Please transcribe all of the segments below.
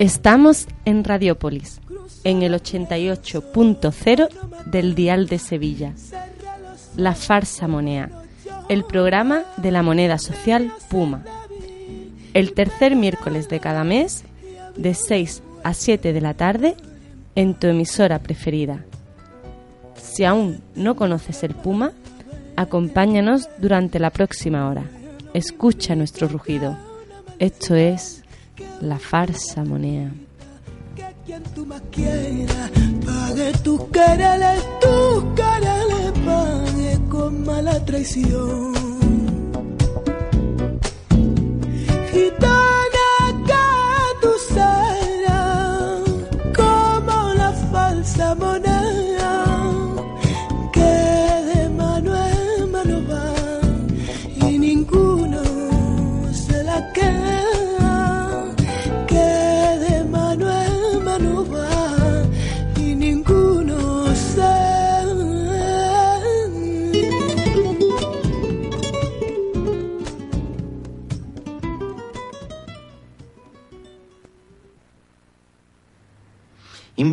Estamos en Radiópolis, en el 88.0 del Dial de Sevilla. La Farsa Monea, el programa de la moneda social Puma. El tercer miércoles de cada mes, de 6 a 7 de la tarde, en tu emisora preferida. Si aún no conoces el Puma, acompáñanos durante la próxima hora. Escucha nuestro rugido. Esto es la farsa moneda. quien tú más quieras pague tus quereres, tus quereres pague con mala traición.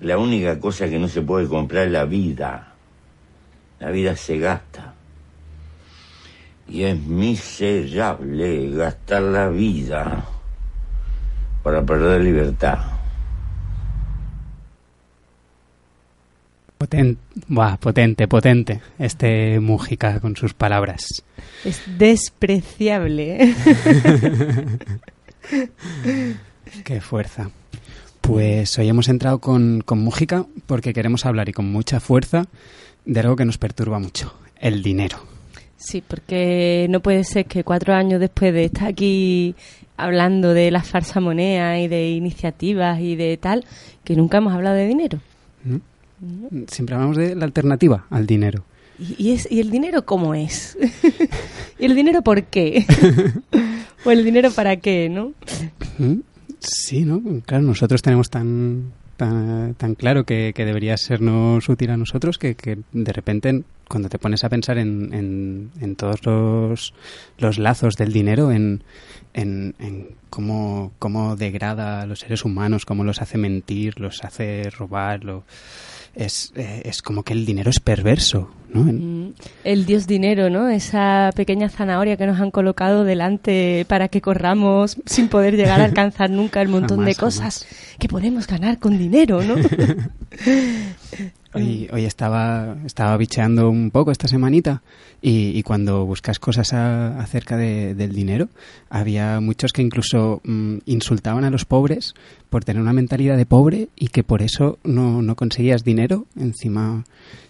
La única cosa que no se puede comprar es la vida. La vida se gasta. Y es miserable gastar la vida para perder libertad. Potente, buah, potente, potente, este Mújica con sus palabras. Es despreciable. ¿eh? Qué fuerza. Pues hoy hemos entrado con, con Mújica porque queremos hablar y con mucha fuerza de algo que nos perturba mucho, el dinero. Sí, porque no puede ser que cuatro años después de estar aquí hablando de la farsa moneda y de iniciativas y de tal, que nunca hemos hablado de dinero. ¿Mm? Siempre hablamos de la alternativa al dinero. ¿Y, y es, ¿y el dinero cómo es? ¿Y el dinero por qué? ¿O el dinero para qué, no? Sí, ¿no? Claro, nosotros tenemos tan, tan, tan claro que, que debería sernos útil a nosotros que, que de repente cuando te pones a pensar en, en, en todos los, los lazos del dinero, en, en, en cómo, cómo degrada a los seres humanos, cómo los hace mentir, los hace robar, lo, es, eh, es como que el dinero es perverso, ¿no? Mm, El dios dinero, ¿no? Esa pequeña zanahoria que nos han colocado delante para que corramos sin poder llegar a alcanzar nunca el montón de Jamás, cosas que podemos ganar con dinero, ¿no? Hoy, estaba, estaba bicheando un poco esta semanita y, y cuando buscas cosas a- acerca de- del dinero, había muchos que incluso mm, insultaban a los pobres por tener una mentalidad de pobre y que por eso no, no conseguías dinero. Encima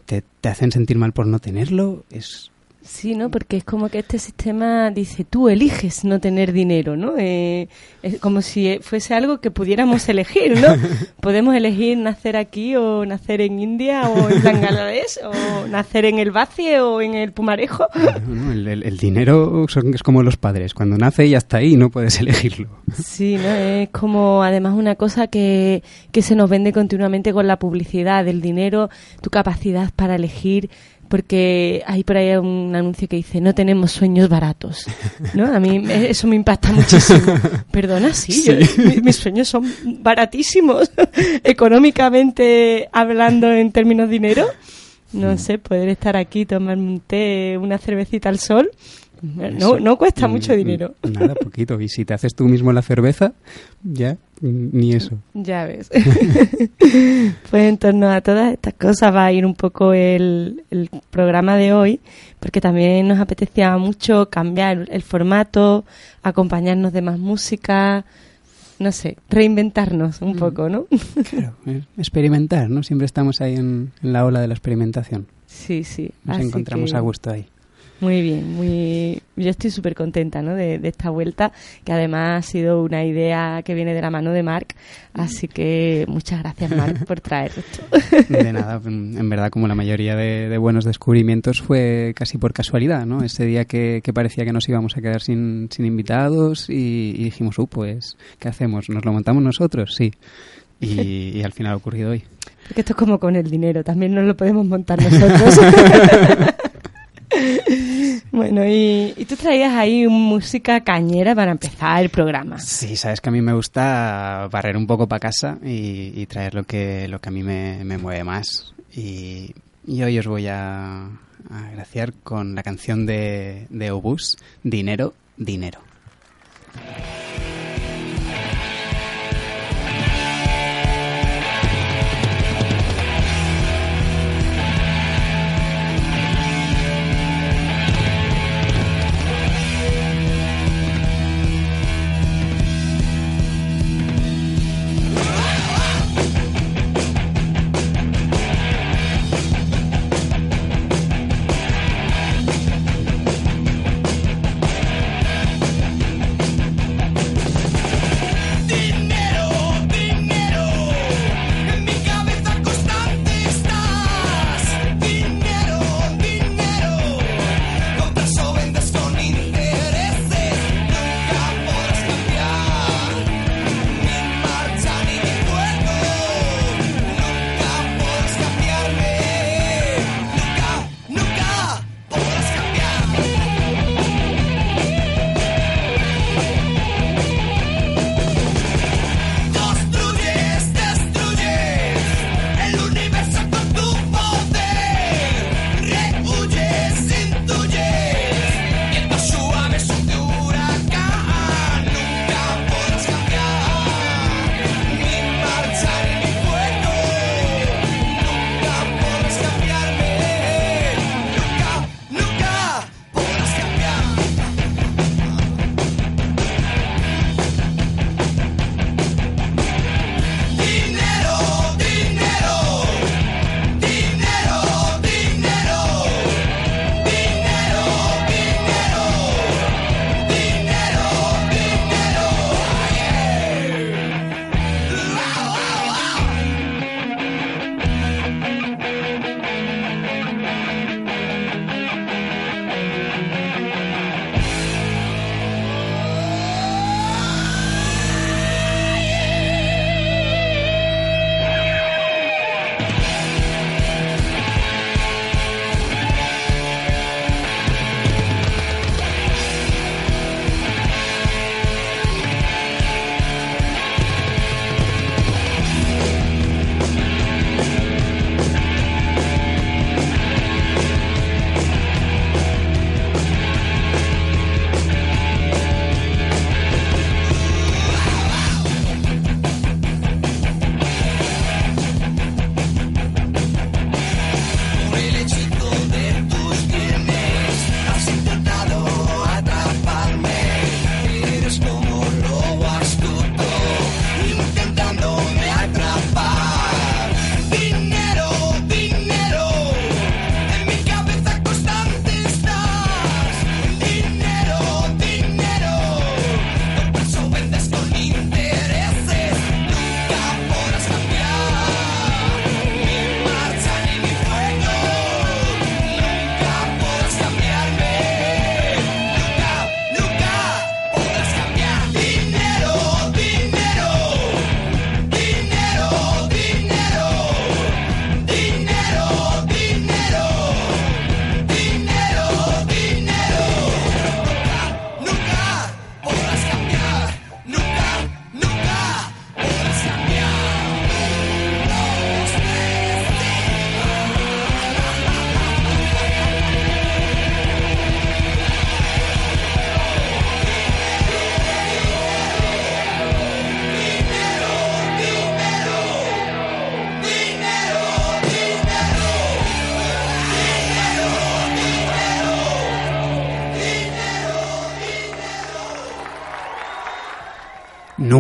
te, te hacen sentir mal por no tenerlo. Es, Sí, ¿no? Porque es como que este sistema dice, tú eliges no tener dinero, ¿no? Eh, es como si fuese algo que pudiéramos elegir, ¿no? Podemos elegir nacer aquí o nacer en India o en Bangladesh o nacer en el Bacie o en el Pumarejo. el, dinero es como los padres, cuando nace y hasta ahí no puedes elegirlo. Sí, ¿no? Es como además una cosa que, que se nos vende continuamente con la publicidad del dinero, tu capacidad para elegir porque hay por ahí un anuncio que dice no tenemos sueños baratos no a mí eso me impacta muchísimo. Perdona sí, mis sueños son baratísimos. Económicamente hablando en términos de dinero no sé poder estar aquí tomar un té una cervecita al sol no, no cuesta mucho mm, dinero. Nada, poquito. Y si te haces tú mismo la cerveza, ya ni eso. Ya ves. pues en torno a todas estas cosas va a ir un poco el, el programa de hoy, porque también nos apetecía mucho cambiar el formato, acompañarnos de más música, no sé, reinventarnos un mm. poco, ¿no? claro, experimentar, ¿no? Siempre estamos ahí en, la ola de la experimentación. Sí, sí. Nos encontramos a gusto ahí. Muy bien, muy. Yo estoy súper contenta ¿no? de, esta vuelta, que además ha sido una idea que viene de la mano de Marc. Así que muchas gracias, Marc, por traer esto. De nada, en verdad, como la mayoría de, buenos descubrimientos, fue casi por casualidad, ¿no? Ese día que, parecía que nos íbamos a quedar sin, sin invitados y, dijimos, uh, pues, ¿qué hacemos? ¿Nos lo montamos nosotros? Sí. Y, y al final ha ocurrido hoy. Porque esto es como con el dinero, también nos lo podemos montar nosotros. bueno, y, tú traías ahí música cañera para empezar el programa. Sí, sabes que a mí me gusta barrer un poco para casa y, traer lo que, lo que a mí me, mueve más. Y, hoy os voy a, agraciar con la canción de, de Obús, Dinero, Dinero.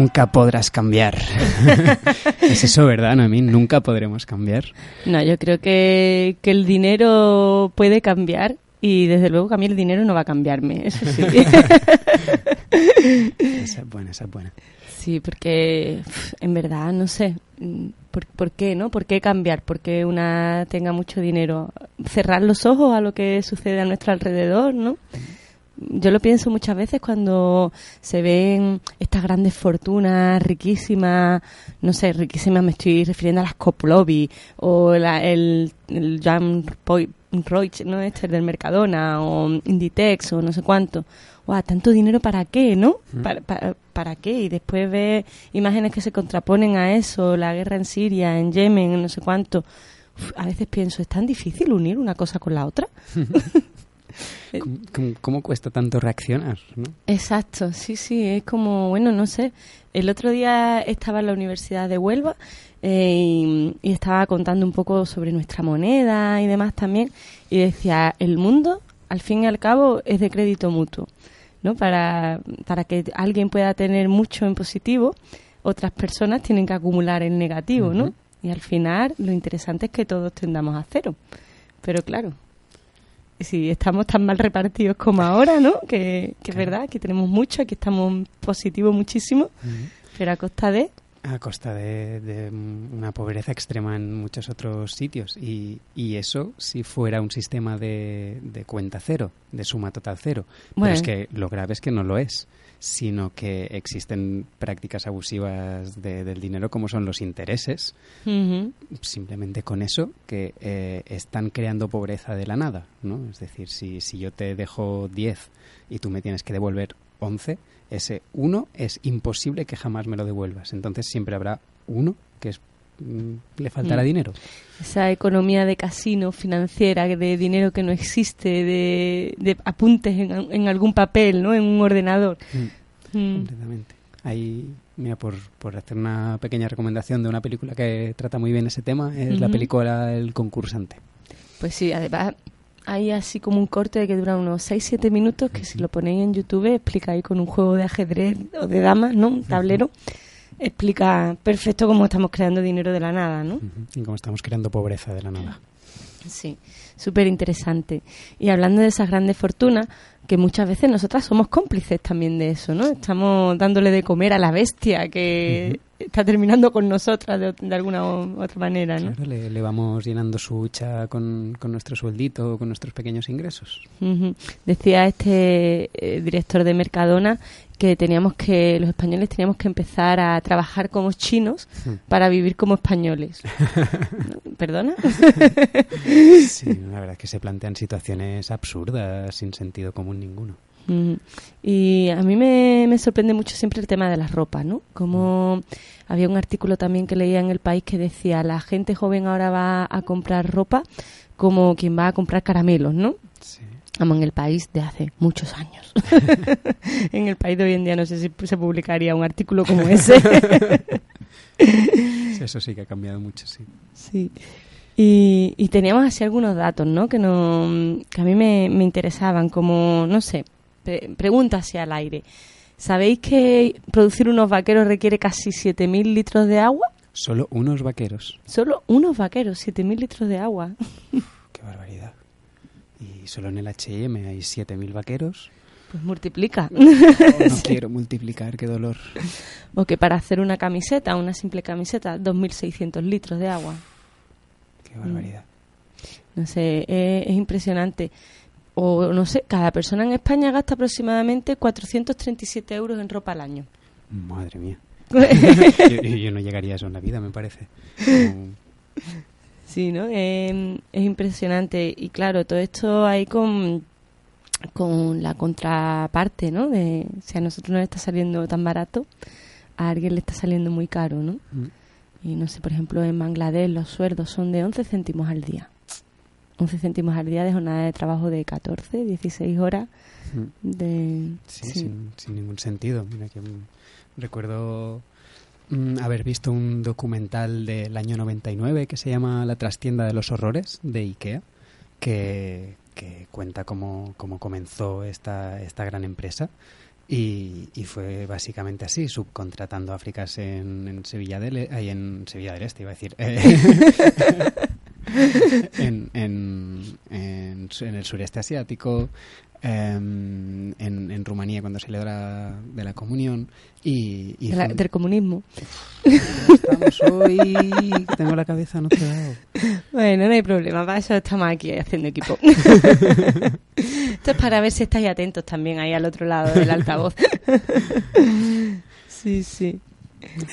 Nunca podrás cambiar. es eso, ¿verdad, mí Nunca podremos cambiar. No, yo creo que, que el dinero puede cambiar y desde luego que a mí el dinero no va a cambiarme, eso sí. esa es buena, esa es buena. Sí, porque en verdad no sé mm, ¿por, qué, no? ¿Por qué cambiar? ¿Por qué una tenga mucho dinero? Cerrar los ojos a lo que sucede a nuestro alrededor, ¿no? Yo lo pienso muchas veces cuando se ven estas grandes fortunas riquísimas, no sé, riquísimas me estoy refiriendo a las Coplovi o el, el Jan Roig, ¿no? Este del Mercadona o Inditex o no sé cuánto wow, tanto dinero para qué, ¿no? ¿Para, para, qué? Y después ve imágenes que se contraponen a eso, la guerra en Siria, en Yemen, no sé cuánto. a veces pienso, ¿es tan difícil unir una cosa con la otra? ¿Cómo, cuesta tanto reaccionar? ¿no? Exacto, sí, sí, es como, bueno, no sé. El otro día estaba en la Universidad de Huelva eh, y, y, estaba contando un poco sobre nuestra moneda y demás también, y decía, el mundo, al fin y al cabo, es de crédito mutuo. ¿no? Para, para que alguien pueda tener mucho en positivo, otras personas tienen que acumular en negativo, ¿no? Y al final lo interesante es que todos tendamos a cero. Pero claro, si estamos tan mal repartidos como ahora, ¿no? Que, es verdad, que tenemos mucho, aquí estamos positivos muchísimo, pero a costa de a costa de, una pobreza extrema en muchos otros sitios. Y, y eso si fuera un sistema de, de, cuenta cero, de suma total cero. Pero es que lo grave es que no lo es, sino que existen prácticas abusivas del dinero como son los intereses. Simplemente con eso que eh, están creando pobreza de la nada. ¿no? Es decir, si, si yo te dejo 10 y tú me tienes que devolver 11, ese uno es imposible que jamás me lo devuelvas. Entonces siempre habrá uno que es, le faltará mm. dinero. Esa economía de casino financiera, de dinero que no existe, de, apuntes en, algún papel, ¿no? En un ordenador. Mm. Completamente. Ahí, mira, por, por hacer una pequeña recomendación de una película que trata muy bien ese tema, es la película El concursante. Pues sí, además hay así como un corte que dura unos 6-7 minutos que si lo ponéis en YouTube explica ahí con un juego de ajedrez o de damas, ¿no? Un tablero. Explica perfecto cómo estamos creando dinero de la nada, ¿no? Y cómo estamos creando pobreza de la nada. Sí, súper interesante. Y hablando de esas grandes fortunas, que muchas veces nosotras somos cómplices también de eso, ¿no? Estamos dándole de comer a la bestia que está terminando con nosotras de, alguna u otra manera, ¿no? Claro, le, vamos llenando su hucha con, nuestro sueldito, con nuestros pequeños ingresos. Decía este eh, director de Mercadona que teníamos que los españoles teníamos que empezar a trabajar como chinos para vivir como españoles. ¿Perdona? sí, la verdad es que se plantean situaciones absurdas sin sentido común ninguno. Y a mí me, me, sorprende mucho siempre el tema de la ropa, ¿no? Como había un artículo también que leía en El País que decía, la gente joven ahora va a comprar ropa como quien va a comprar caramelos, ¿no? Sí. En el país de hace muchos años. en el país de hoy en día no sé si se publicaría un artículo como ese. eso sí que ha cambiado mucho, sí. Sí. Y, y teníamos así algunos datos, ¿no? Que, no, que a mí me, me interesaban, como, no sé, pregunta hacia al aire. ¿Sabéis que producir unos vaqueros requiere casi 7.000 litros de agua? Solo unos vaqueros. Solo unos vaqueros, 7.000 litros de agua. qué barbaridad. Y solo en el H&M hay 7.000 vaqueros. Pues multiplica. No, quiero multiplicar, qué dolor. O que para hacer una camiseta, una simple camiseta, 2.600 litros de agua. Qué barbaridad. No sé, es impresionante o no sé, cada persona en España gasta aproximadamente 437 euros en ropa al año. Madre mía. yo, no llegaría a eso en la vida, me parece. Sí, ¿no? es impresionante. Y claro, todo esto hay con, con la contraparte, ¿no? De si a nosotros nos está saliendo tan barato, a alguien le está saliendo muy caro, ¿no? Mm. Y no sé, por ejemplo, en Bangladesh los sueldos son de 11 céntimos al día. 11 céntimos al día de jornada de trabajo de 14, 16 horas. Mm. De, sí, Sin, ningún sentido. Mira que recuerdo mm, haber visto un documental del año 99 que se llama La trastienda de los horrores de IKEA, que, que cuenta cómo, cómo comenzó esta, esta gran empresa Y, fue básicamente así, subcontratando Áfricas en, Sevilla del E- ay, en Sevilla del Este, iba a decir. en, en, en el sureste asiático, em, en, en Rumanía cuando salió de la, de la comunión y, y De la- fue- del comunismo. estamos hoy tengo la cabeza en otro lado. Bueno, no hay problema, para eso estamos aquí haciendo equipo. Esto es para ver si estáis atentos también ahí al otro lado del altavoz. Sí, sí.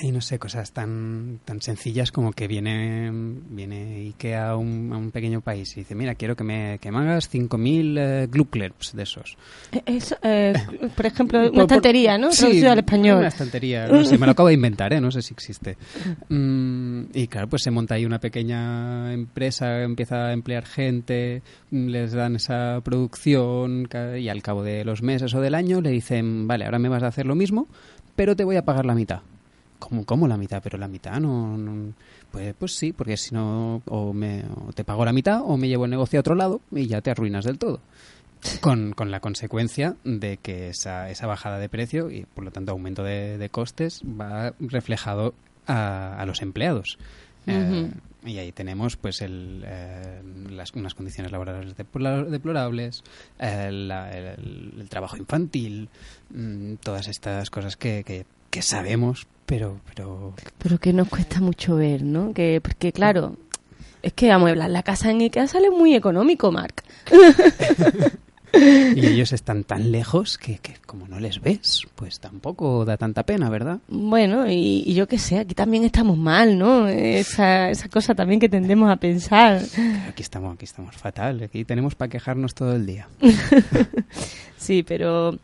Y no sé, cosas tan, tan sencillas como que viene, viene Ikea a un, a un pequeño país y dice, mira, quiero que me, que me hagas 5.000 eh, glue clips de esos. Eso, eh, por ejemplo, una por- estantería, ¿no? Sí, Traducido al español. Una estantería, no sé, me lo acabo de inventar, ¿eh? no sé si existe. Mm, y claro, pues se monta ahí una pequeña empresa, empieza a emplear gente, mm, les dan esa producción y al cabo de los meses o del año le dicen, vale, ahora me vas a hacer lo mismo, pero te voy a pagar la mitad. ¿Cómo, cómo la mitad? Pero la mitad no... no- pues, pues sí, porque si no, o, me, o te pago la mitad o me llevo el negocio a otro lado y ya te arruinas del todo. Con, con la consecuencia de que esa, esa bajada de precio y por lo tanto aumento de, de costes va reflejado a, a los empleados. Eh, y ahí tenemos pues el, eh, las, unas condiciones laborales deplorables, eh, la- el, el trabajo infantil, mm, todas estas cosas que, que, que sabemos, pero, pero Pero que nos cuesta mucho ver, ¿no? Que, porque claro, es que amueblar la casa en Ikea sale muy económico, Marc. y ellos están tan lejos que, que como no les ves, pues tampoco da tanta pena, ¿verdad? Bueno, y, y yo qué sé, aquí también estamos mal, ¿no? Esa, esa cosa también que tendemos a pensar. Aquí estamos, aquí estamos fatal, aquí tenemos para quejarnos todo el día. Sí, pero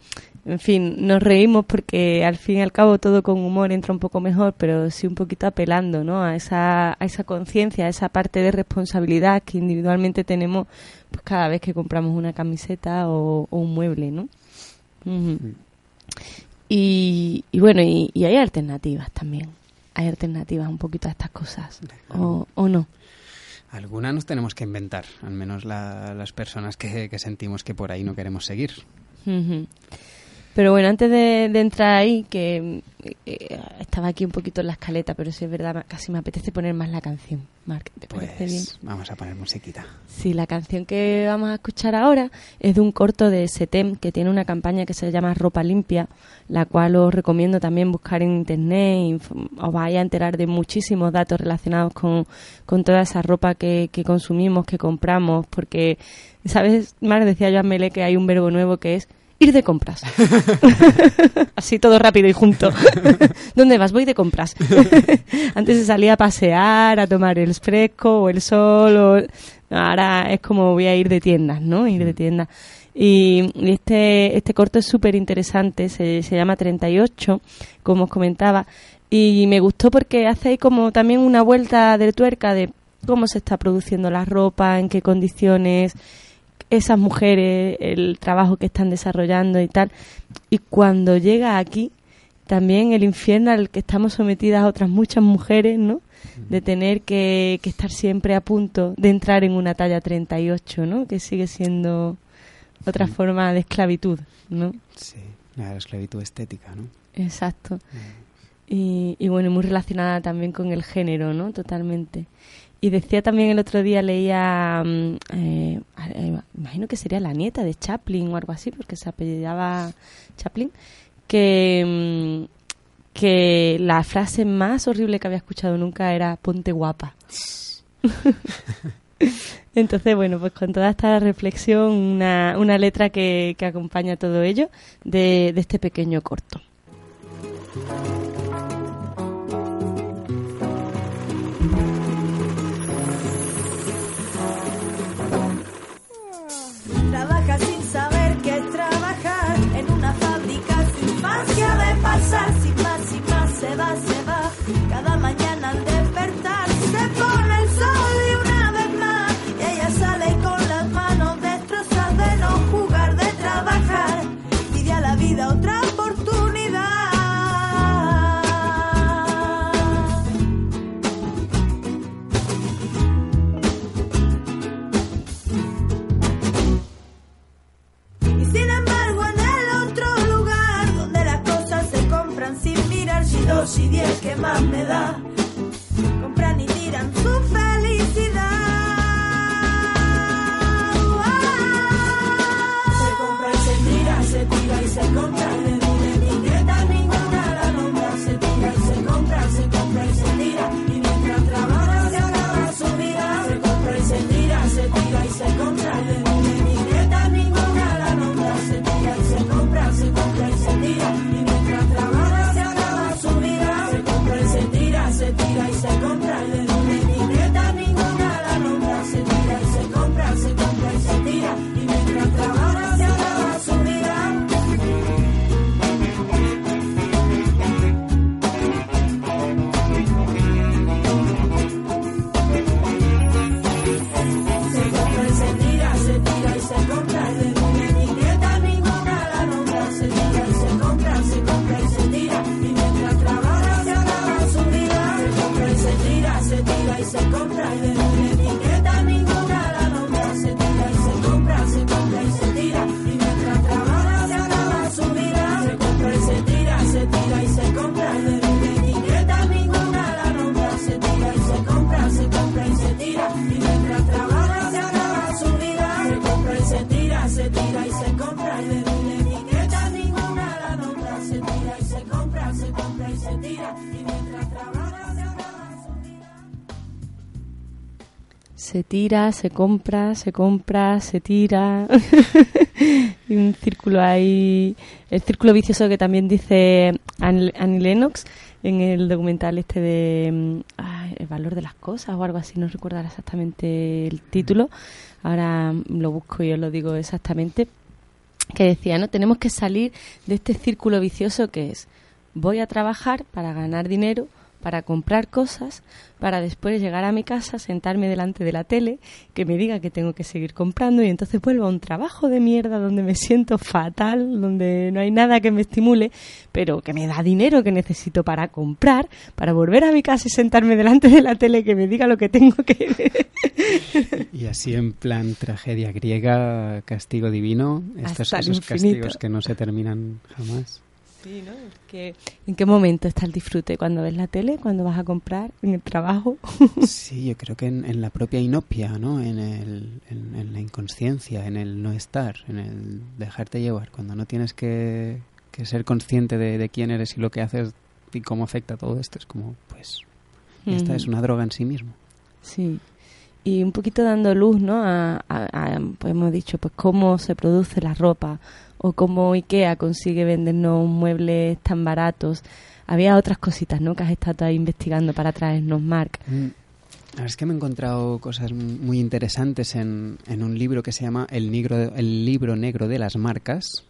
en fin, nos reímos porque al fin y al cabo todo con humor entra un poco mejor, pero sí un poquito apelando, ¿no? A esa, a esa conciencia, a esa parte de responsabilidad que individualmente tenemos pues, cada vez que compramos una camiseta o, o un mueble, ¿no? Y, y bueno, y, y hay alternativas también. Hay alternativas un poquito a estas cosas. ¿O, o no? Alguna nos tenemos que inventar, al menos la- las personas que, que sentimos que por ahí no queremos seguir. Pero bueno, antes de, de entrar ahí, que eh, estaba aquí un poquito en la escaleta, pero sí es verdad, casi me apetece poner más la canción. Marc, ¿te parece bien? Pues vamos a poner musiquita. Sí, la canción que vamos a escuchar ahora es de un corto de Setem que tiene una campaña que se llama Ropa Limpia, la cual os recomiendo también buscar en internet. inf- Os vais a enterar de muchísimos datos relacionados con, con toda esa ropa que, que consumimos, que compramos, porque, ¿sabes? Mar decía yo a Mele que hay un verbo nuevo que es ir de compras. Así todo rápido y junto. ¿Dónde vas? Voy de compras. Antes se salía a pasear, a tomar el fresco o el sol. O... Ahora es como voy a ir de tiendas, ¿no? Ir de tiendas. Y, este, este corto es súper interesante, se, se llama 38, como os comentaba. Y me gustó porque hace ahí como también una vuelta de tuerca de cómo se está produciendo la ropa, en qué condiciones, esas mujeres, el trabajo que están desarrollando y tal. Y cuando llega aquí, también el infierno al que estamos sometidas otras muchas mujeres, ¿no? De tener que, que estar siempre a punto de entrar en una talla 38, ¿no? Que sigue siendo otra forma de esclavitud, ¿no? Sí, la esclavitud estética, ¿no? Exacto. Y, y bueno, muy relacionada también con el género, ¿no? Totalmente. Y decía también el otro día, leía, mm, eh, eh, imagino que sería la nieta de Chaplin o algo así, porque se apellidaba Chaplin, que, mm, que la frase más horrible que había escuchado nunca era ponte guapa. Entonces, bueno, pues con toda esta reflexión, una, una letra que, que acompaña todo ello de, de este pequeño corto. dos y diez que más me da. Se tira, se compra, se compra, se tira. y un círculo ahí. El círculo vicioso que también dice Annie Annie Lennox en el documental este de. mm, ay, El valor de las cosas o algo así, no recuerdo exactamente el título. Ahora lo busco y os lo digo exactamente. Que decía, ¿no? Tenemos que salir de este círculo vicioso que es. Voy a trabajar para ganar dinero, para comprar cosas, para después llegar a mi casa, sentarme delante de la tele, que me diga que tengo que seguir comprando y entonces vuelvo a un trabajo de mierda donde me siento fatal, donde no hay nada que me estimule, pero que me da dinero que necesito para comprar, para volver a mi casa y sentarme delante de la tele que me diga lo que tengo que Y así en plan tragedia griega, castigo divino, estos Hasta el esos infinito. castigos que no se terminan jamás. Sí, ¿no? Que- ¿En qué momento está el disfrute? ¿Cuando ves la tele? ¿Cuando vas a comprar? ¿En el trabajo? Sí, yo creo que en, en la propia inopia, ¿no? En, el, en, en la inconsciencia, en el no estar, en el dejarte llevar, cuando no tienes que, que ser consciente de, de quién eres y lo que haces y cómo afecta todo esto, es como, pues, esta Ujú. es una droga en sí mismo. Sí. Y un poquito dando luz, ¿no? A, a- a, pues hemos dicho, pues cómo se produce la ropa o cómo IKEA consigue vendernos muebles tan baratos. Había otras cositas, ¿no? Que has estado investigando para traernos, Marc. Mm. La verdad es que me he encontrado cosas muy interesantes en, en un libro que se llama El, Negro, el libro negro de las marcas,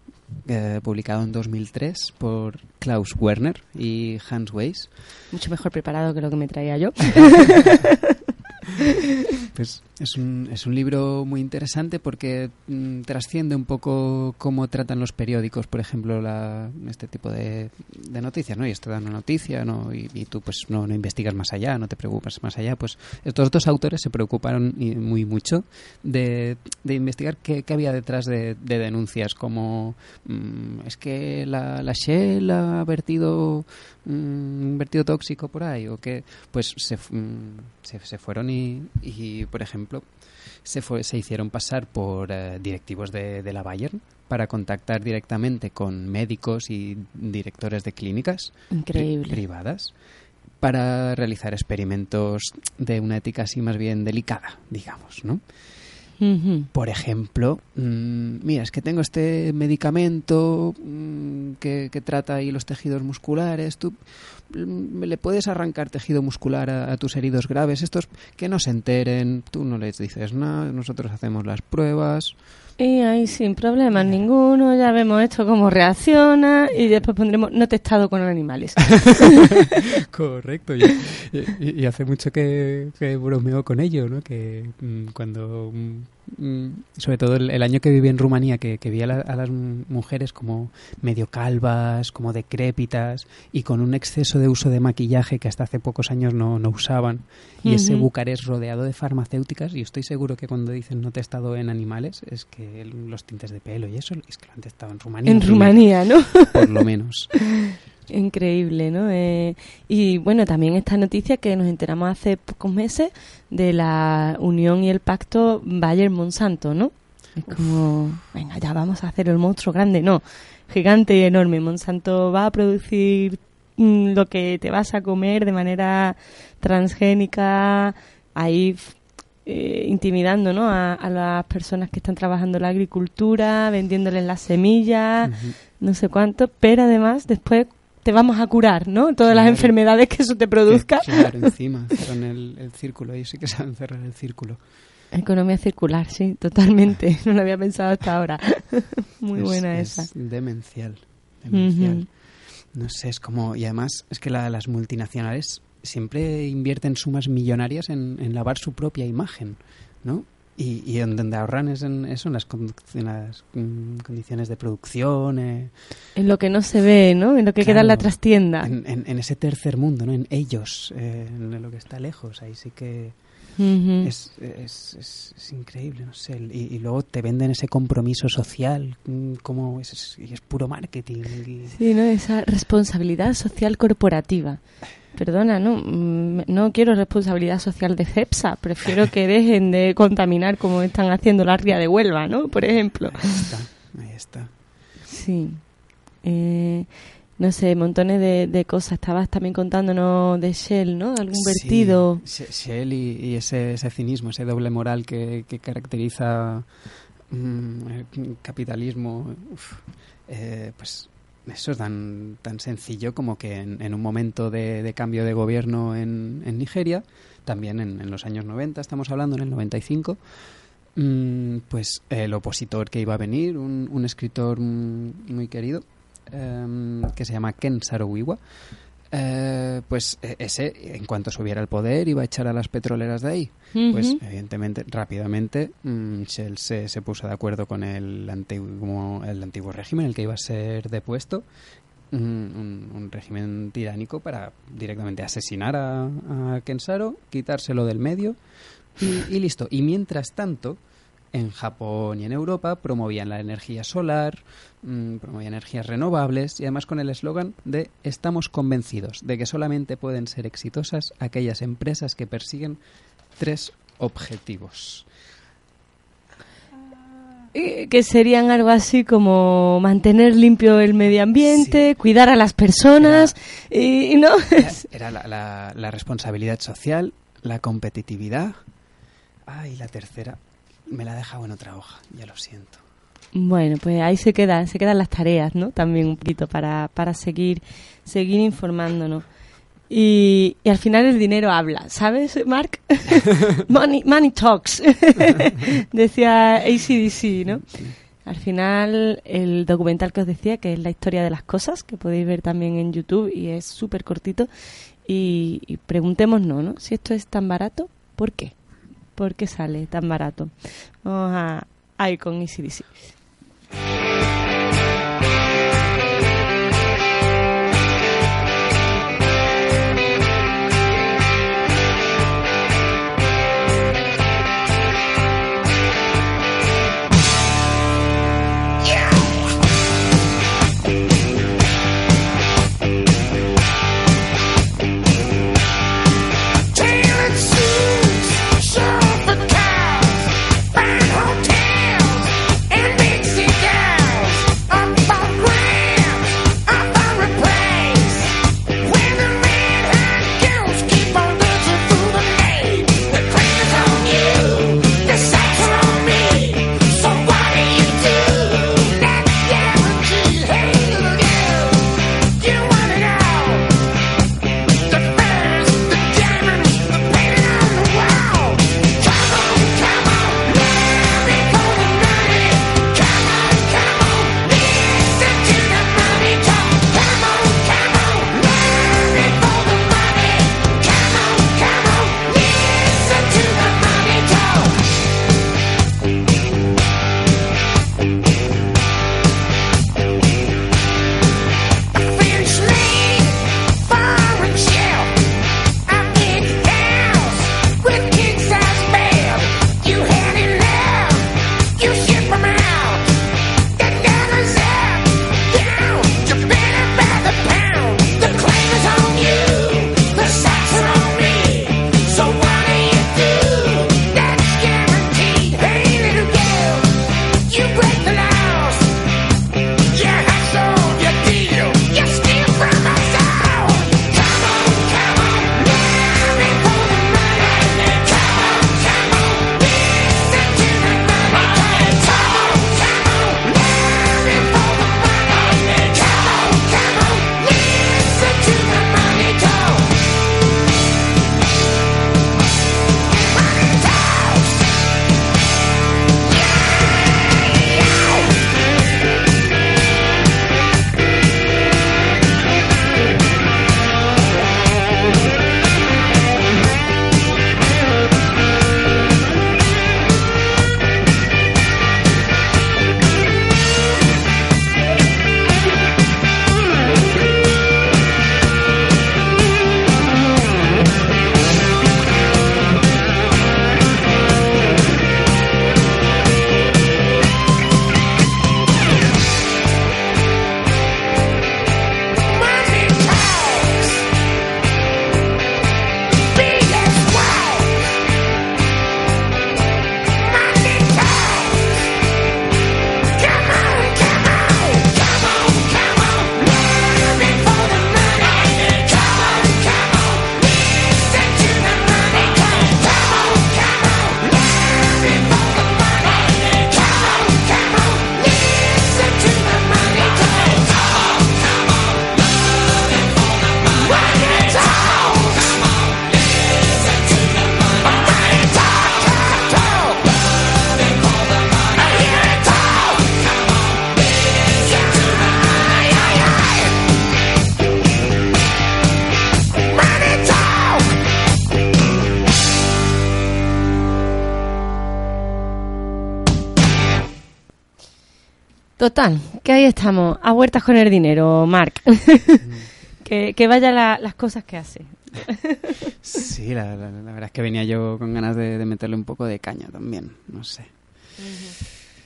eh, publicado en 2003 por Klaus Werner y Hans Weiss. Mucho mejor preparado que lo que me traía yo. Pues es un, es un libro muy interesante porque mm, trasciende un poco cómo tratan los periódicos, por ejemplo, la, este tipo de, de noticias, ¿no? Y esto da una noticia, ¿no? Y, tú pues no, no investigas más allá, no te preocupas más allá. Pues estos dos autores se preocuparon muy mucho de, de investigar qué, qué había detrás de, de denuncias como mm, es que la, la Shell ha vertido mm, un vertido tóxico por ahí o que pues se, se, se fueron y, y, por ejemplo se, fue, se hicieron pasar por eh, directivos de, de la Bayern para contactar directamente con médicos y directores de clínicas pri- privadas para realizar experimentos de una ética así más bien delicada, digamos, ¿no? Por ejemplo, mm, mira, es que tengo este medicamento mm, que, que trata ahí los tejidos musculares. Tú mm, le puedes arrancar tejido muscular a, a tus heridos graves. Estos que no se enteren. Tú no les dices nada. Nosotros hacemos las pruebas. Y ahí sin problemas ninguno, ya vemos esto cómo reacciona y después pondremos no testado con animales. Correcto. Y, y- y hace mucho que, que bromeo con ello, ¿no? Que mm, cuando, mm, sobre todo el, el año que viví en Rumanía, que, que vi a, la- a las mujeres como medio calvas, como decrépitas y con un exceso de uso de maquillaje que hasta hace pocos años no, no usaban. Y ese Ujú. Bucarest rodeado de farmacéuticas, y estoy seguro que cuando dicen no testado en animales, es que los tintes de pelo y eso, es que lo han testado en Rumanía. en Rumanía, ¿no? Por lo menos. Increíble, ¿no? Eh, y bueno, también esta noticia que nos enteramos hace pocos meses de la unión y el pacto Bayer-Monsanto, ¿no? Es como, venga, ya vamos a hacer el monstruo grande. No, gigante y enorme. Monsanto va a producir mm, lo que te vas a comer de manera transgénica, ahí eh, intimidando ¿no? a, a las personas que están trabajando en la agricultura, vendiéndoles las semillas, no sé cuánto, pero además después te vamos a curar, ¿no? Todas las enfermedades que eso te produzca. Claro, encima, cerran el, el círculo. Ellos sí que saben cerrar el círculo. Economía circular, sí, totalmente. No lo había pensado hasta ahora. Muy Es- buena es esa. demencial. demencial. Ujú. No sé, es como... Y además es que la- las multinacionales siempre invierten sumas millonarias en, en lavar su propia imagen, ¿no? Y, y en donde ahorran es en, eso, en las, condu- en las, mm, condiciones de producción, eh, En lo que no se ve, ¿no? En lo que queda en la trastienda. en, en- en ese tercer mundo, ¿no? en ellos, eh, en lo que está lejos. Ahí sí que es, es, es- es increíble, no sé. Y, y luego te venden ese compromiso social, mm, como es, es- y es puro marketing. y- Sí, ¿no? Esa responsabilidad social corporativa. Perdona, no, Mm, no quiero responsabilidad social de CEPSA. Prefiero que dejen de contaminar como están haciendo la ría de Huelva, ¿no? Por ejemplo. Ahí está, ahí está. Sí. Eh, no sé, montones de, de cosas. Estabas también contándonos de Shell, ¿no? Algún vertido. Sí, She- Shell y, y ese, ese cinismo, ese doble moral que, que caracteriza mm, el capitalismo, uf, eh, pues eso es tan, tan sencillo como que en, en un momento de, de cambio de gobierno en, en Nigeria, también en, en los años 90, estamos hablando en el 95, mm, pues el opositor que iba a venir, un, un escritor muy querido, em, que se llama Ken Saro-Wiwa, eh, pues e- ese, en cuanto subiera al poder, iba a echar a las petroleras de ahí. Pues evidentemente, rápidamente, mm, Shell se, se puso de acuerdo con el antiguo, el antiguo régimen, el que iba a ser depuesto, mm, un, un régimen tiránico para directamente asesinar a, a Kensaro, quitárselo del medio y, y listo. Y mientras tanto, en Japón y en Europa promovían la energía solar, mm, promovían energías renovables y además con el eslogan de estamos convencidos de que solamente pueden ser exitosas aquellas empresas que persiguen tres objetivos. Eh, Que serían algo así como mantener limpio el medio ambiente, cuidar a las personas y, y no. Era, era la, la- la responsabilidad social, la competitividad. Ah, y la tercera me la ha dejado en otra hoja, ya lo siento. Bueno, pues ahí se quedan, se quedan las tareas, ¿no? También un poquito para, para seguir, seguir informándonos. Y, y al final el dinero habla, ¿sabes, Mark? money, money talks, decía ACDC, ¿no? Al final, el documental que os decía, que es la historia de las cosas, que podéis ver también en YouTube y es súper cortito. Y, y preguntémonos, ¿no? Si esto es tan barato, ¿por qué? ¿Por qué sale tan barato? Vamos a, a ir con estamos, a huertas con el dinero, Marc. que, que vaya la- las cosas que hace. Sí, la, la- la verdad es que venía yo con ganas de, de meterle un poco de caña también, no sé.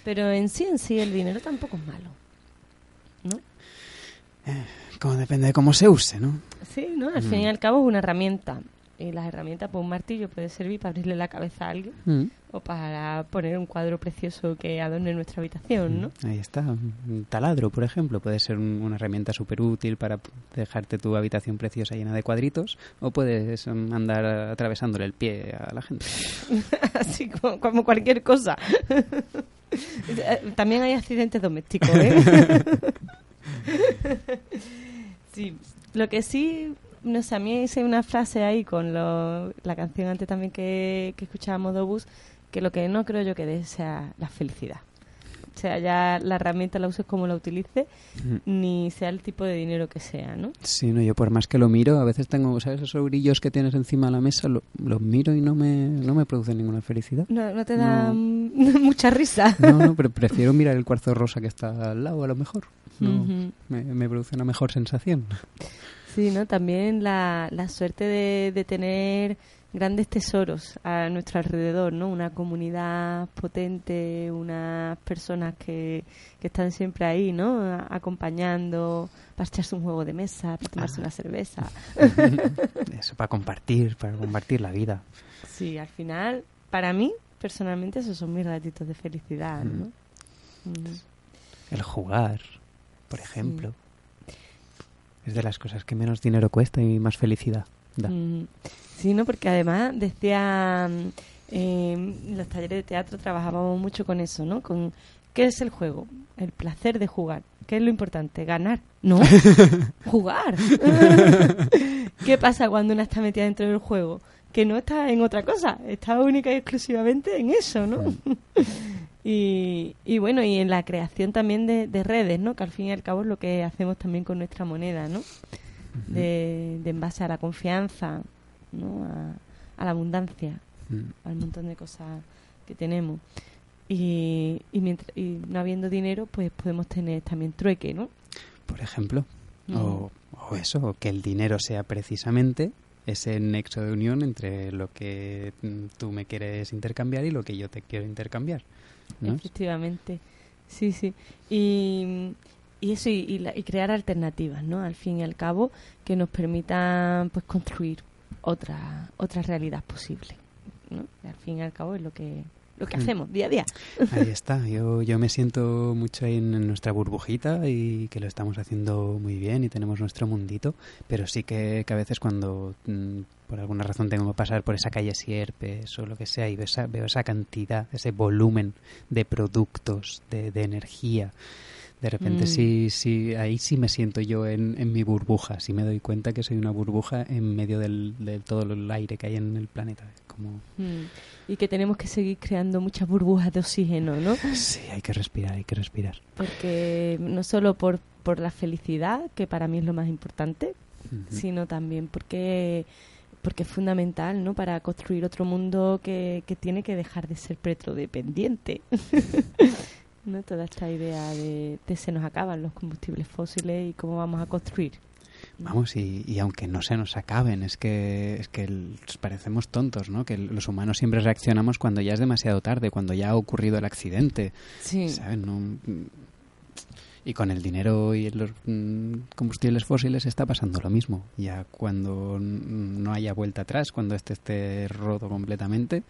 Pero en sí, en sí, el dinero tampoco es malo. ¿No? Como depende de cómo se use, ¿no? Sí, ¿no? Al fin y al cabo es una herramienta. Y las herramientas, pues un martillo puede servir para abrirle la cabeza a alguien Mm. o para poner un cuadro precioso que adorne nuestra habitación, ¿no? Ahí está. Un taladro, por ejemplo, puede ser un- una herramienta súper útil para dejarte tu habitación preciosa llena de cuadritos o puedes mm, andar atravesándole el pie a la gente. Así como, como cualquier cosa. Eh, También hay accidentes domésticos, ¿eh? sí. Lo que sí, no sé, a mí hice una frase ahí con lo- la canción antes también que, que escuchábamos de Obús, que lo que no creo yo que dé sea la felicidad. O sea, ya la herramienta la uses como la utilices, ni sea el tipo de dinero que sea, ¿no? Sí, no, yo por más que lo miro, a veces tengo, ¿sabes? Esos brillos que tienes encima de la mesa, lo- los miro y no me, no me producen ninguna felicidad. No, no te da No. mm, mucha risa. No, no, pero prefiero mirar el cuarzo rosa que está al lado, a lo mejor. No, me, me produce una mejor sensación. Sí, ¿no? También la, la suerte de, de tener grandes tesoros a nuestro alrededor, ¿no? Una comunidad potente, unas personas que, que están siempre ahí, ¿no? A- acompañando, para echarse un juego de mesa, para tomarse una cerveza. Eso, para compartir, para compartir la vida. Sí, al final, para mí, personalmente, esos son mis ratitos de felicidad, ¿no? Mm. El jugar, por ejemplo. Es de las cosas que menos dinero cuesta y más felicidad da. Mm, Sí, ¿no? Porque además decía, mm, eh, en los talleres de teatro trabajábamos mucho con eso, ¿no? Con ¿qué es el juego? El placer de jugar. ¿Qué es lo importante? Ganar. No, jugar. ¿Qué pasa cuando una está metida dentro del juego? Que no está en otra cosa, está única y exclusivamente en eso, ¿no? y, y bueno, y en la creación también de, de redes, ¿no? Que al fin y al cabo es lo que hacemos también con nuestra moneda, ¿no? de, de en base a la confianza, ¿no? a, a la abundancia, Mm. al montón de cosas que tenemos. Y, y, mientras, y no habiendo dinero, pues podemos tener también trueque, ¿no? Por ejemplo. Mm. O, o eso, o que el dinero sea precisamente ese nexo de unión entre lo que mm, tú me quieres intercambiar y lo que yo te quiero intercambiar. Efectivamente, sí, sí. Y, y eso, y, y la- y crear alternativas, ¿no? Al fin y al cabo, que nos permitan pues construir otra, otra realidad posible, ¿no? Al fin y al cabo es lo que, lo que Mm. hacemos día a día. Ahí está, yo, yo me siento mucho ahí en, en nuestra burbujita y que lo estamos haciendo muy bien y tenemos nuestro mundito, pero sí que, que a veces cuando mm, por alguna razón tengo que pasar por esa calle Sierpes o lo que sea y veo esa, veo esa cantidad, ese volumen de productos, de, de energía, de repente Mm. sí, sí, ahí sí me siento yo en, en mi burbuja, sí me doy cuenta que soy una burbuja en medio del, de todo el aire que hay en el planeta. Como, Mm. Y que tenemos que seguir creando muchas burbujas de oxígeno, ¿no? sí, hay que respirar, hay que respirar. Porque no solo por, por la felicidad, que para mí es lo más importante, sino también porque porque es fundamental, ¿no? Para construir otro mundo que, que tiene que dejar de ser petrodependiente. ¿No? Toda esta idea de, de se nos acaban los combustibles fósiles y cómo vamos a construir. Vamos, y, y aunque no se nos acaben, es que, es que el- parecemos tontos, ¿no? Que los humanos siempre reaccionamos cuando ya es demasiado tarde, cuando ya ha ocurrido el accidente, Sí. ¿sabes? No, y con el dinero y los mm, combustibles fósiles está pasando lo mismo. Ya cuando mm, no haya vuelta atrás, cuando este esté roto completamente,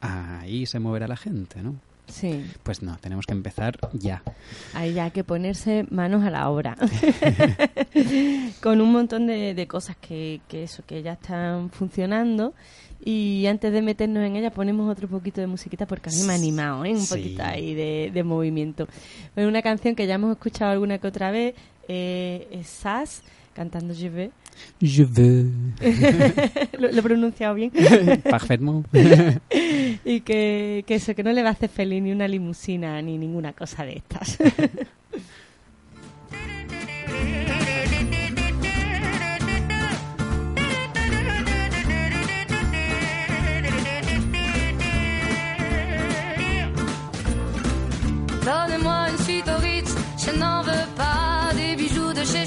ahí se moverá la gente, ¿no? Sí. Pues no, tenemos que empezar ya. Ahí ya hay que ponerse manos a la obra. Con un montón de, de cosas que, que eso, que ya están funcionando. Y antes de meternos en ella ponemos otro poquito de musiquita porque a mí me ha animado, ¿eh? Un Sí. poquito ahí de, de movimiento. Bueno, una canción que ya hemos escuchado alguna que otra vez eh, es Sass cantando veux. Je veux. lo, lo he pronunciado bien. Parfaitement. y que, que eso, que no le va a hacer feliz ni una limusina ni ninguna cosa de estas. Donnez-moi une suite au Ritz, je n'en veux pas.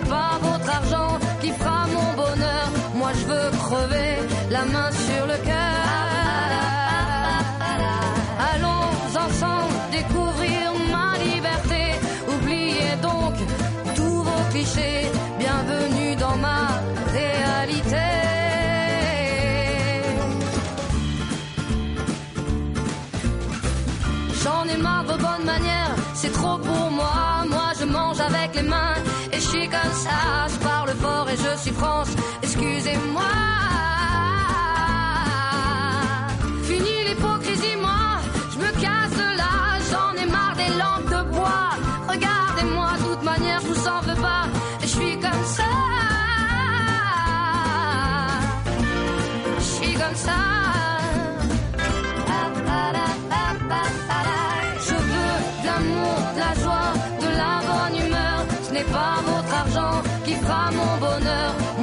n'est pas votre Je parle fort et je suis France, excusez-moi.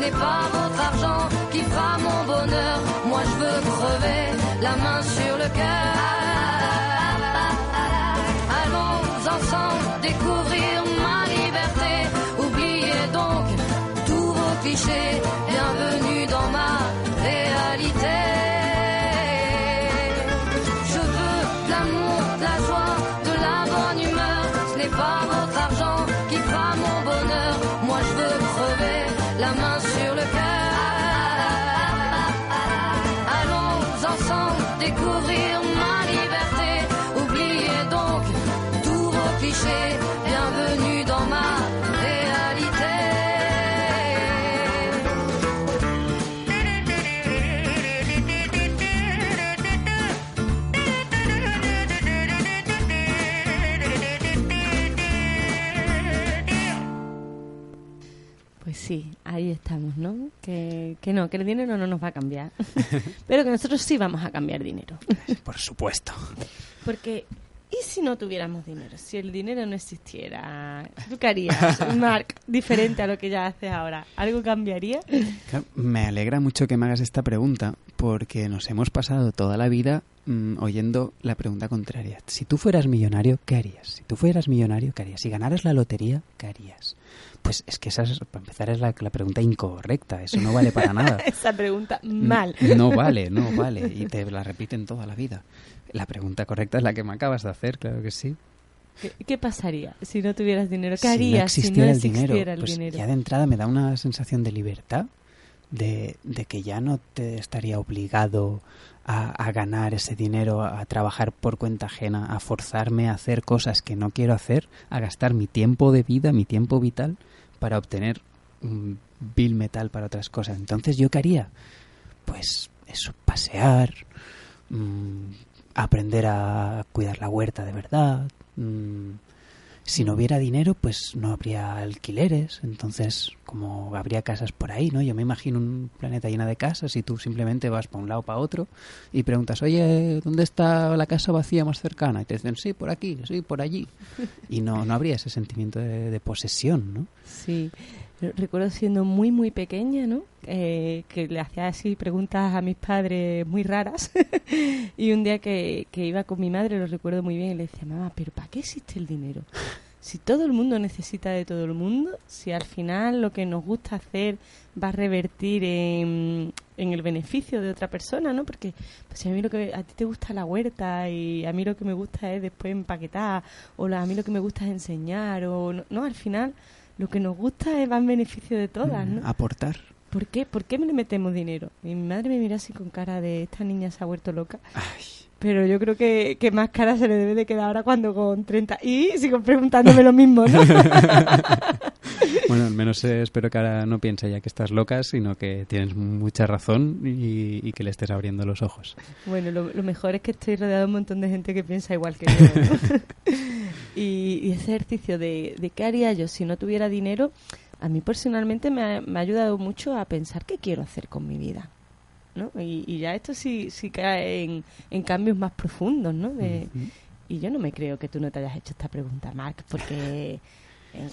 n'est pas estamos, ¿no? Que, que no, que el dinero no nos va a cambiar. Pero que nosotros sí vamos a cambiar dinero. Por supuesto. Porque, ¿y si no tuviéramos dinero? Si el dinero no existiera, ¿tú qué harías, Marc, diferente a lo que ya haces ahora? ¿Algo cambiaría? Me alegra mucho que me hagas esta pregunta porque nos hemos pasado toda la vida mm, oyendo la pregunta contraria. Si tú fueras millonario, ¿qué harías? Si tú fueras millonario, ¿qué harías? Si ganaras la lotería, ¿qué harías? Pues es que esa, es, para empezar, es la, la pregunta incorrecta. Eso no vale para nada. Esa pregunta mal. No vale, no vale. Y te la repiten toda la vida. La pregunta correcta es la que me acabas de hacer, claro que sí. ¿Qué, qué pasaría si no tuvieras dinero? ¿Qué si no harías si no existiera el existiera dinero, el pues dinero? ya de entrada me da una sensación de libertad, de, de que ya no te estaría obligado a, a ganar ese dinero, a, trabajar por cuenta ajena, a forzarme a hacer cosas que no quiero hacer, a gastar mi tiempo de vida, mi tiempo vital, para obtener un bill metal para otras cosas. Entonces, ¿yo qué haría? Pues eso, pasear, mm, aprender a cuidar la huerta de verdad. mm, si no hubiera dinero, pues no habría alquileres, entonces como habría casas por ahí, ¿no? Yo me imagino un planeta lleno de casas y tú simplemente vas para un lado para otro y preguntas, oye, ¿dónde está la casa vacía más cercana? Y te dicen, sí, por aquí, sí, por allí. Y no, no habría ese sentimiento de, de posesión, ¿no? Sí, recuerdo siendo muy, muy pequeña, ¿no? Eh, que le hacía así preguntas a mis padres muy raras. y un día que, que iba con mi madre, lo recuerdo muy bien, y le decía, mamá, ¿pero para qué existe el dinero? si todo el mundo necesita de todo el mundo, si al final lo que nos gusta hacer va a revertir en, en el beneficio de otra persona, ¿no? Porque pues, si a mí lo que a ti te gusta la huerta y a mí lo que me gusta es después empaquetar o la- a mí lo que me gusta es enseñar o no, no, al final lo que nos gusta es va en beneficio de todas, ¿no? Aportar. ¿Por qué? ¿Por qué le metemos dinero? Y mi madre me mira así con cara de esta niña se ha vuelto loca. Pero yo creo que, que más cara se le debe de quedar ahora cuando con 30. Y sigo preguntándome lo mismo, ¿no? Bueno, al menos eh, espero que ahora no piense ya que estás loca, sino que tienes mucha razón y, y que le estés abriendo los ojos. bueno, lo, lo mejor es que estoy rodeado de un montón de gente que piensa igual que yo. ¿no? y, y ese ejercicio de, de qué haría yo si no tuviera dinero, a mí personalmente me ha, me ha ayudado mucho a pensar qué quiero hacer con mi vida. ¿No? Y, y ya esto sí, sí cae en, en cambios más profundos, ¿no? De, Y yo no me creo que tú no te hayas hecho esta pregunta, Marc, porque, venga,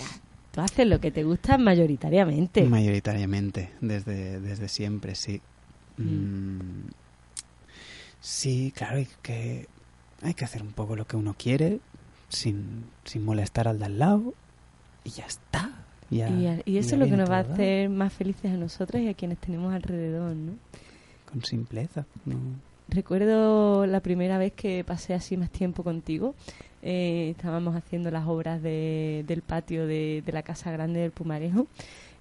tú haces lo que te gusta mayoritariamente. Mayoritariamente, desde, desde siempre, sí. Mm, sí, claro, hay que, hay que hacer un poco lo que uno quiere, sin, sin molestar al de al lado, y ya está. Ya- y, y eso es lo que nos va a hacer más felices a nosotros y a quienes tenemos alrededor, ¿no? Con simpleza. ¿no? Recuerdo la primera vez que pasé así más tiempo contigo. eh, estábamos haciendo las obras de- del patio de, de la casa grande del Pumarejo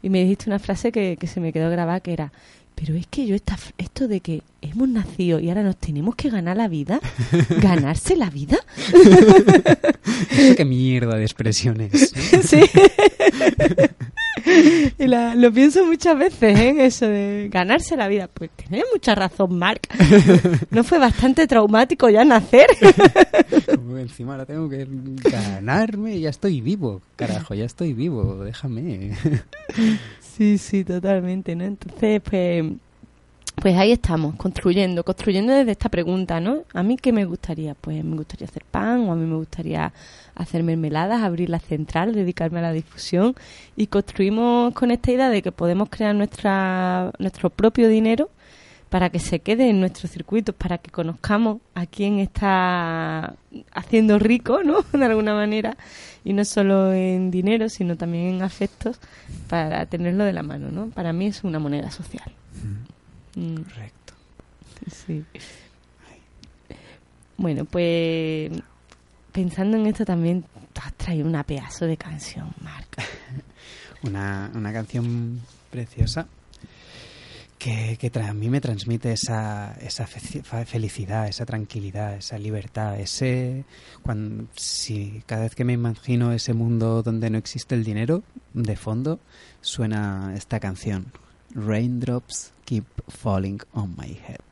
y me dijiste una frase que, que se me quedó grabada que era pero es que yo esta, esto de que hemos nacido y ahora nos tenemos que ganar la vida, ganarse la vida, ¿Eso qué mierda de expresiones? sí. y la- lo pienso muchas veces, ¿eh? Eso de ganarse la vida. Pues tenés mucha razón, Marc. ¿No fue bastante traumático ya nacer? Como encima ahora tengo que ganarme, ya estoy vivo, carajo, ya estoy vivo, déjame. Sí, sí, totalmente, ¿no? Entonces, pues, pues ahí estamos, construyendo, construyendo desde esta pregunta, ¿no? ¿A mí qué me gustaría? Pues me gustaría hacer pan, o a mí me gustaría hacer mermeladas, abrir la central, dedicarme a la difusión, y construimos con esta idea de que podemos crear nuestra, nuestro propio dinero para que se quede en nuestros circuitos, para que conozcamos a quién está haciendo rico, ¿no? De alguna manera, y no solo en dinero, sino también en afectos, para tenerlo de la mano, ¿no? Para mí es una moneda social. Mm, Correcto. sí. Bueno, pues pensando en esto también te has traído una pedazo de canción, Marc. Una, una canción preciosa que, que a mí me transmite esa, esa fe- felicidad, esa tranquilidad, esa libertad, ese... Cuando, si cada vez que me imagino ese mundo donde no existe el dinero, de fondo suena esta canción. Raindrops keep falling on my head.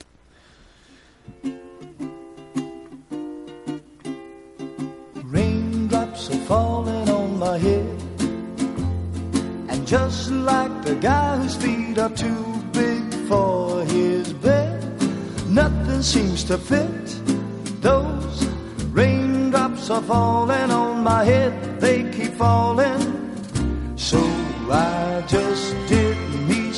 Raindrops are falling on my head. And just like the guy whose feet are too big for his bed, nothing seems to fit. Those raindrops are falling on my head, they keep falling. So I just did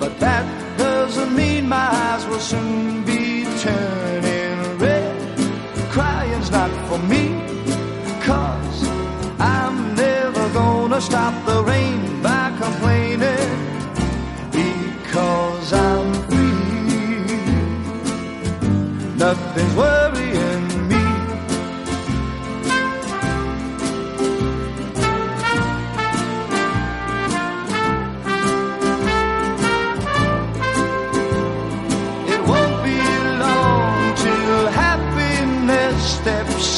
But that doesn't mean my eyes will soon be turning red. Crying's not for me, cause I'm never gonna stop the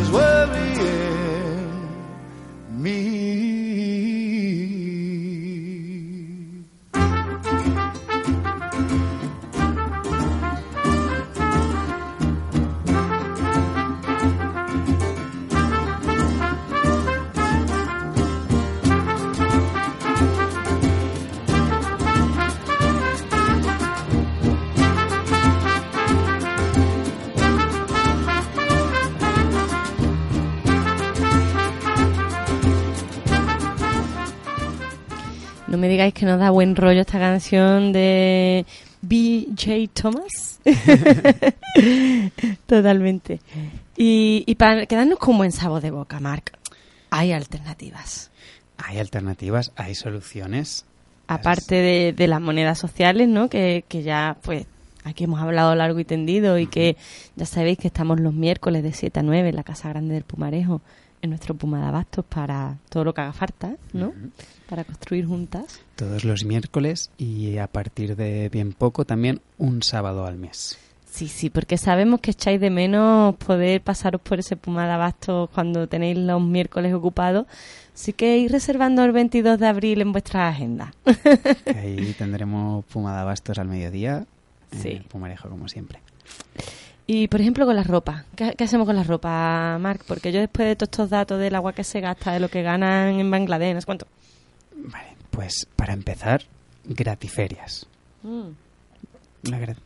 times were No me digáis que nos da buen rollo esta canción de B.J. Thomas. Totalmente. Y, y para quedarnos con buen sabor de boca, Marc, hay alternativas. Hay alternativas, hay soluciones. Aparte de, de las monedas sociales, ¿no? Que, que ya, pues, aquí hemos hablado largo y tendido y que ya sabéis que estamos los miércoles de 7 a 9 en la Casa Grande del Pumarejo, en nuestro Puma de Abastos para todo lo que haga falta, ¿no? Para construir juntas. Todos los miércoles y a partir de bien poco también un sábado al mes. Sí, sí, porque sabemos que echáis de menos poder pasaros por ese Puma de Abastos cuando tenéis los miércoles ocupados. Así que ir reservando el 22 de abril en vuestra agenda. Ahí tendremos Puma de Abastos al mediodía. en Sí. el Pumarejo, como siempre. Y, por ejemplo, con la ropa. ¿Qué, qué hacemos con la ropa, Marc? Porque yo después de todos estos datos del agua que se gasta, de lo que ganan en Bangladesh, cuánto. Vale, pues para empezar, gratiferias. Mm. Gra-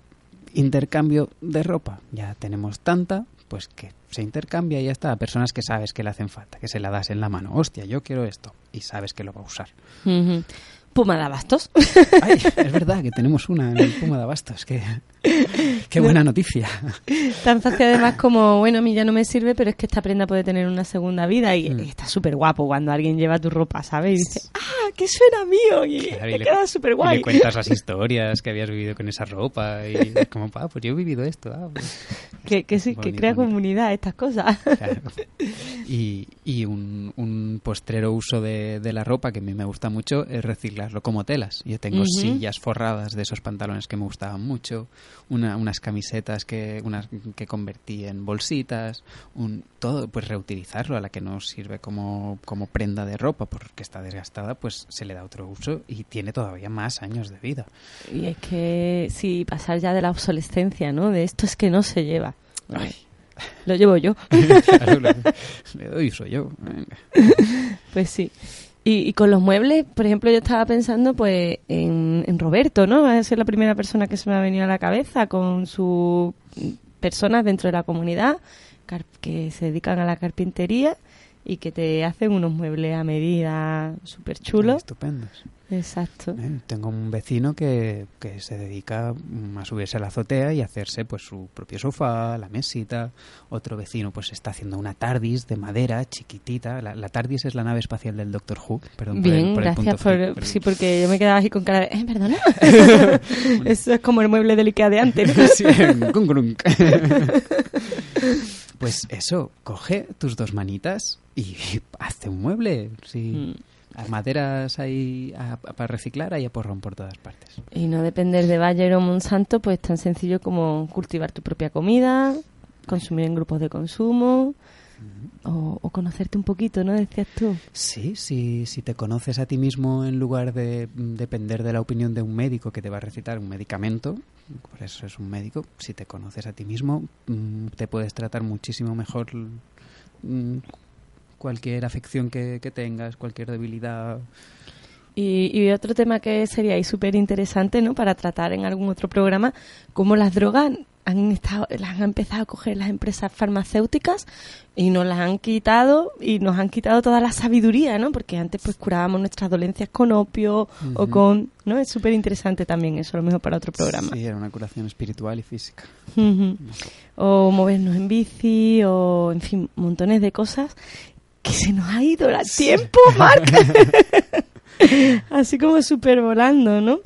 intercambio de ropa. Ya tenemos tanta, pues que se intercambia y ya está. A personas que sabes que le hacen falta, que se la das en la mano. Hostia, yo quiero esto. Y sabes que lo va a usar. Puma de Abastos. Ay, es verdad que tenemos una en Puma de Abastos. Qué, qué buena noticia. Tan fácil además como, bueno, a mí ya no me sirve, pero es que esta prenda puede tener una segunda vida y, Mm. y está súper guapo cuando alguien lleva tu ropa, ¿sabes? Y dice, ¡ah, que suena mío! Y Claro, queda súper y guay. le cuentas las historias que habías vivido con esa ropa. Y es como, pa, pues yo he vivido esto. ah, pues". Que, que sí, que crea bonito. comunidad estas cosas. Claro. Y, y un, un postrero uso de, de la ropa que a mí me gusta mucho es reciclarlo como telas. Yo tengo sillas forradas de esos pantalones que me gustaban mucho, una- unas camisetas que, unas que convertí en bolsitas, un, todo, pues reutilizarlo a la que no sirve como, como prenda de ropa porque está desgastada, pues se le da otro uso y tiene todavía más años de vida. Y es que, sí, pasar ya de la obsolescencia, ¿no? De esto es que no se lleva. Ay. Lo llevo yo. Claro, le, le doy uso yo. Venga. Pues sí. Y, con los muebles, por ejemplo, yo estaba pensando pues en, en Roberto, ¿no? Va a ser la primera persona que se me ha venido a la cabeza con sus personas dentro de la comunidad que se dedican a la carpintería y que te hacen unos muebles a medida súper chulos. Estupendos. Exacto. Eh, Tengo un vecino que, que se dedica a subirse a la azotea y hacerse pues su propio sofá, la mesita. Otro vecino pues está haciendo una TARDIS de madera chiquitita. La, la TARDIS es la nave espacial del Doctor Who. Perdón por el- Bien, por el gracias punto por... Sí, porque yo me quedaba así con cara de... ¿Eh, perdona? Eso es como el mueble del Ikea de antes. Sí. pues eso, coge tus dos manitas y hazte un mueble. Sí. Mm. A maderas ahí a- para reciclar, hay a porrón por todas partes. Y no depender de Bayer o Monsanto, pues tan sencillo como cultivar tu propia comida, consumir en grupos de consumo o, o conocerte un poquito, ¿no? Decías tú. Sí, si, si te conoces a ti mismo en lugar de mm, depender de la opinión de un médico que te va a recetar un medicamento, por eso es un médico, si te conoces a ti mismo, mm, te puedes tratar muchísimo mejor mm, cualquier afección que, que tengas, cualquier debilidad. Y, y otro tema que sería súper interesante, ¿no? Para tratar en algún otro programa, cómo las drogas han estado, las han empezado a coger las empresas farmacéuticas y nos las han quitado y nos han quitado toda la sabiduría, ¿no? Porque antes pues curábamos nuestras dolencias con opio o con, ¿no? Es súper interesante también eso, a lo mejor para otro programa. Sí, era una curación espiritual y física. O movernos en bici, o en fin, montones de cosas que se nos ha ido el tiempo, Marc. Así como súper volando, ¿no?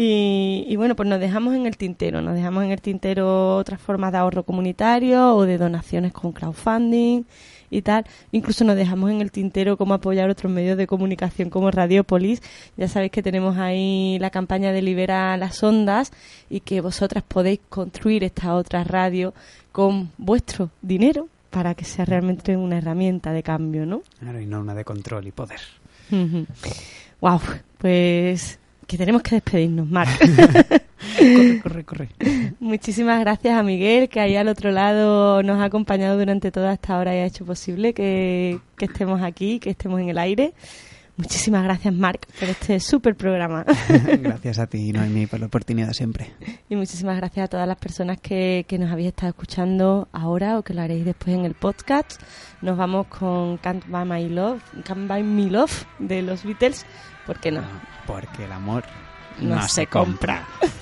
Y, y bueno, pues nos dejamos en el tintero, nos dejamos en el tintero otras formas de ahorro comunitario o de donaciones con crowdfunding y tal. Incluso nos dejamos en el tintero cómo apoyar otros medios de comunicación como Radiopolis. Ya sabéis que tenemos ahí la campaña de Libera las Ondas y que vosotras podéis construir esta otra radio con vuestro dinero para que sea realmente una herramienta de cambio, ¿no? Claro, y no una de control y poder. Wow, pues que tenemos que despedirnos, Marc. corre, corre, corre. Muchísimas gracias a Miguel, que ahí al otro lado nos ha acompañado durante toda esta hora y ha hecho posible que, que estemos aquí, que estemos en el aire. Muchísimas gracias, Marc, por este súper programa. Gracias a ti, Noemí, por la oportunidad siempre. y muchísimas gracias a todas las personas que, que nos habéis estado escuchando ahora o que lo haréis después en el podcast. Nos vamos con Can't Buy My Love, Can't Buy Me Love de los Beatles. ¿Por qué no? Porque el amor No, no, se se compra. compra.